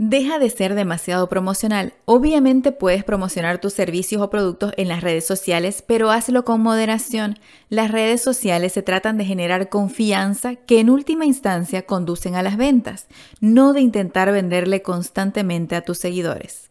Deja de ser demasiado promocional. Obviamente puedes promocionar tus servicios o productos en las redes sociales, pero hazlo con moderación. Las redes sociales se tratan de generar confianza que en última instancia conducen a las ventas, no de intentar venderle constantemente a tus seguidores.